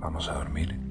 Vamos a dormir.